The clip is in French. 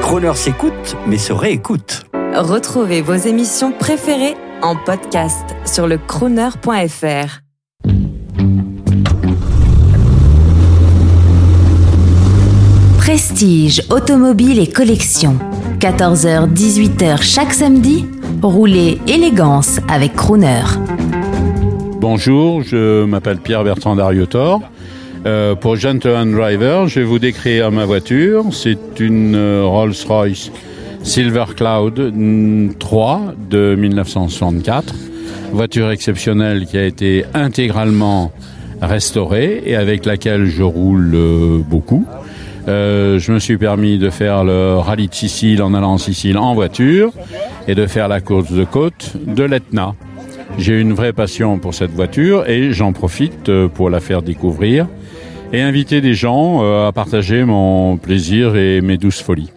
Croner s'écoute, mais se réécoute. Retrouvez vos émissions préférées en podcast sur le crooner.fr. Prestige, automobile et collection. 14h-18h chaque samedi, roulez élégance avec Crooner. Bonjour, je m'appelle Pierre Bertrand Dariotor. Euh, pour Gentleman Driver, je vais vous décrire ma voiture. C'est une euh, Rolls-Royce Silver Cloud 3 de 1964. Voiture exceptionnelle qui a été intégralement restaurée et avec laquelle je roule euh, beaucoup. Euh, je me suis permis de faire le rallye de Sicile en allant en Sicile en voiture et de faire la course de côte de l'Etna. J'ai une vraie passion pour cette voiture et j'en profite euh, pour la faire découvrir et inviter des gens euh, à partager mon plaisir et mes douces folies.